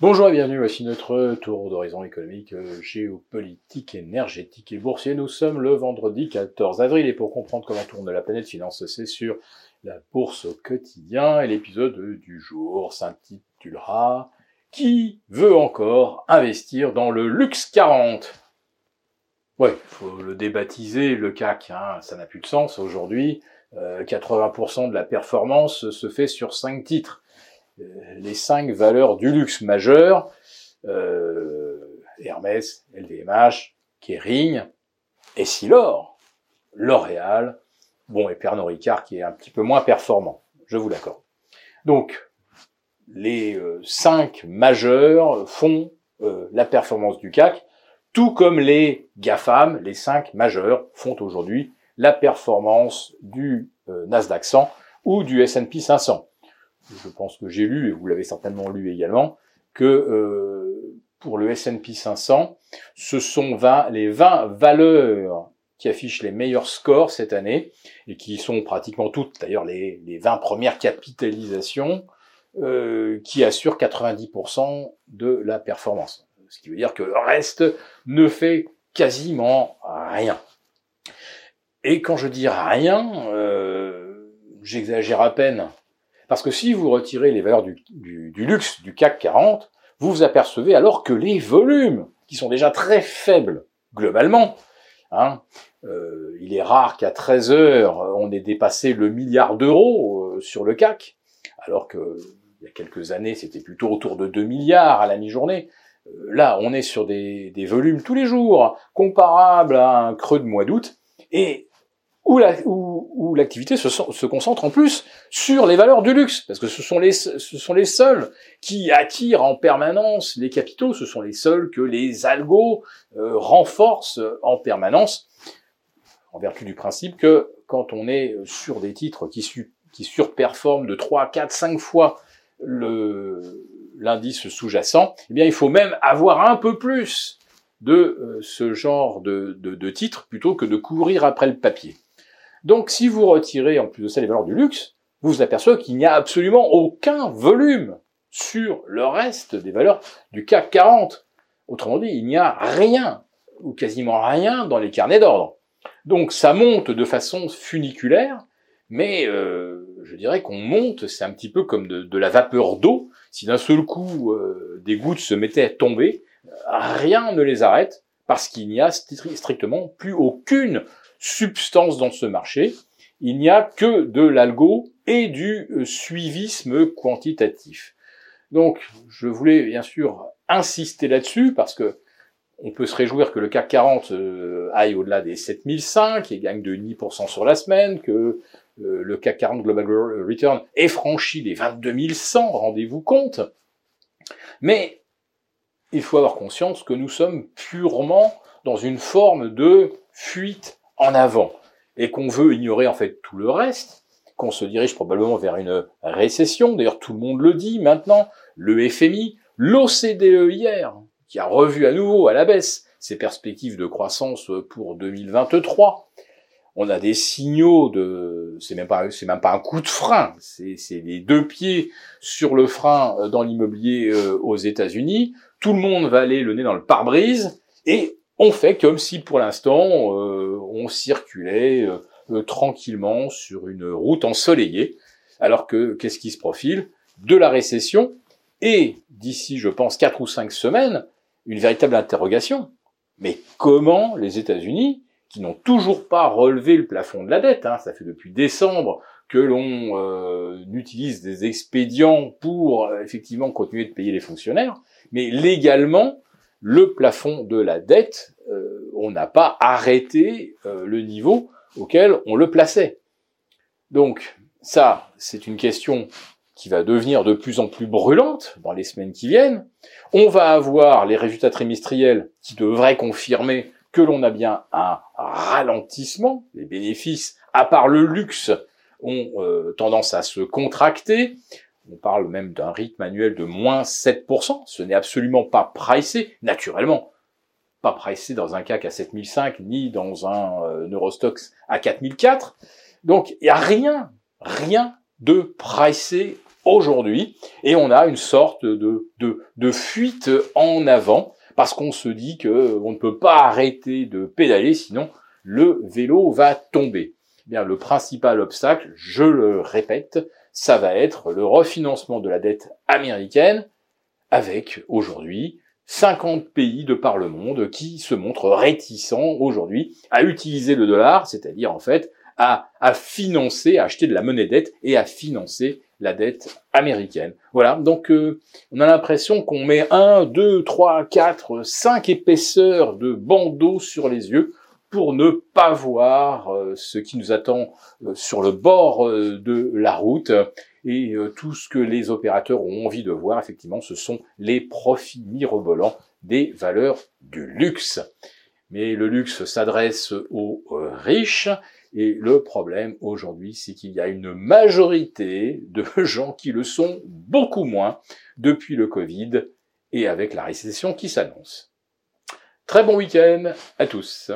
Bonjour et bienvenue, voici notre tour d'horizon économique, euh, géopolitique, énergétique et boursier. Nous sommes le vendredi 14 avril et pour comprendre comment tourne la planète finance, c'est sur la bourse au quotidien et l'épisode du jour s'intitulera Qui veut encore investir dans le luxe 40 Ouais, faut le débaptiser, le CAC, hein, ça n'a plus de sens aujourd'hui. 80% euh, de la performance se fait sur 5 titres. Euh, les cinq valeurs du luxe majeur, euh, Hermès, LVMH, Kering, Essilor, L'Oréal, bon, et Pernod Ricard qui est un petit peu moins performant, je vous l'accorde. Donc, les euh, cinq majeurs font la performance du CAC, tout comme les GAFAM, les cinq majeurs, font aujourd'hui la performance du Nasdaq 100 ou du S&P 500 je pense que j'ai lu, et vous l'avez certainement lu également, que euh, pour le S&P 500, ce sont 20, les 20 valeurs qui affichent les meilleurs scores cette année, et qui sont pratiquement toutes, d'ailleurs les, les 20 premières capitalisations, euh, qui assurent 90% de la performance. Ce qui veut dire que le reste ne fait quasiment rien. Et quand je dis rien, euh, j'exagère à peine, parce que si vous retirez les valeurs du, luxe du CAC 40, vous vous apercevez alors que les volumes, qui sont déjà très faibles globalement, hein, euh, il est rare qu'à 13 heures, on ait dépassé le milliard d'euros euh, sur le CAC, alors que il y a quelques années, c'était plutôt autour de 2 milliards à la mi-journée. Euh, là, on est sur des, des volumes tous les jours, comparables à un creux de mois d'août, et où l'activité se, se, concentre en plus sur les valeurs du luxe, parce que ce sont les, ce sont les seuls qui attirent en permanence les capitaux, ce sont les seuls que les algos euh, renforcent en permanence, en vertu du principe que quand on est sur des titres qui, qui surperforment de 3, 4, 5 fois le l'indice sous-jacent, eh bien il faut même avoir un peu plus de euh, ce genre de, de, de titres plutôt que de courir après le papier. Donc si vous retirez en plus de ça les valeurs du luxe, vous vous apercevez qu'il n'y a absolument aucun volume sur le reste des valeurs du CAC 40. Autrement dit, il n'y a rien, ou quasiment rien, dans les carnets d'ordre. Donc ça monte de façon funiculaire, mais euh, je dirais qu'on monte, c'est un petit peu comme de, la vapeur d'eau. Si d'un seul coup euh, des gouttes se mettaient à tomber, rien ne les arrête, parce qu'il n'y a strictement plus aucune substance dans ce marché. Il n'y a que de l'algo et du euh, suivisme quantitatif. Donc, je voulais bien sûr insister là-dessus parce que on peut se réjouir que le CAC 40 euh, aille au-delà des 7005 et gagne de 10% sur la semaine, que euh, le CAC 40 Global Return ait franchi les 22 100, rendez-vous compte. Mais il faut avoir conscience que nous sommes purement dans une forme de fuite en avant et qu'on veut ignorer en fait tout le reste, qu'on se dirige probablement vers une récession, d'ailleurs tout le monde le dit maintenant, le FMI, l'OCDE hier, qui a revu à nouveau à la baisse ses perspectives de croissance pour 2023. On a des signaux de, c'est même pas, c'est même pas un coup de frein, c'est, les deux pieds sur le frein dans l'immobilier euh, aux États-Unis. Tout le monde va aller le nez dans le pare-brise et on fait comme si pour l'instant euh, on circulait euh, euh, tranquillement sur une route ensoleillée, alors que qu'est-ce qui se profile? De la récession et d'ici, je pense, quatre ou cinq semaines, une véritable interrogation. Mais comment les États-Unis, qui n'ont toujours pas relevé le plafond de la dette, hein, ça fait depuis décembre que l'on utilise des expédients pour effectivement continuer de payer les fonctionnaires, mais légalement, le plafond de la dette, euh, on n'a pas arrêté euh, le niveau auquel on le plaçait. Donc ça, c'est une question qui va devenir de plus en plus brûlante dans les semaines qui viennent. On va avoir les résultats trimestriels qui devraient confirmer que l'on a bien un ralentissement. Les bénéfices, à part le luxe, ont euh, tendance à se contracter. On parle même d'un rythme annuel de moins 7%. Ce n'est absolument pas pricé, naturellement. Pas pricé dans un CAC à 7005, ni dans un euh, Neurostox à 4004. Donc, il n'y a rien, rien de pricé aujourd'hui, et on a une sorte de, de, de fuite en avant, parce qu'on se dit que on ne peut pas arrêter de pédaler, sinon le vélo va tomber. Eh bien, le principal obstacle, je le répète, ça va être le refinancement de la dette américaine, avec aujourd'hui 50 pays de par le monde qui se montrent réticents aujourd'hui à utiliser le dollar, c'est-à-dire en fait à, financer, à acheter de la monnaie dette et à financer la dette américaine. Voilà, donc euh, on a l'impression qu'on met un, deux, trois, quatre, cinq épaisseurs de bandeaux sur les yeux pour ne pas voir euh, ce qui nous attend euh, sur le bord de la route. Et tout ce que les opérateurs ont envie de voir, effectivement, ce sont les profits mirobolants des valeurs du luxe. Mais le luxe s'adresse aux riches et le problème aujourd'hui, c'est qu'il y a une majorité de gens qui le sont beaucoup moins depuis le Covid et avec la récession qui s'annonce. Très bon week-end à tous.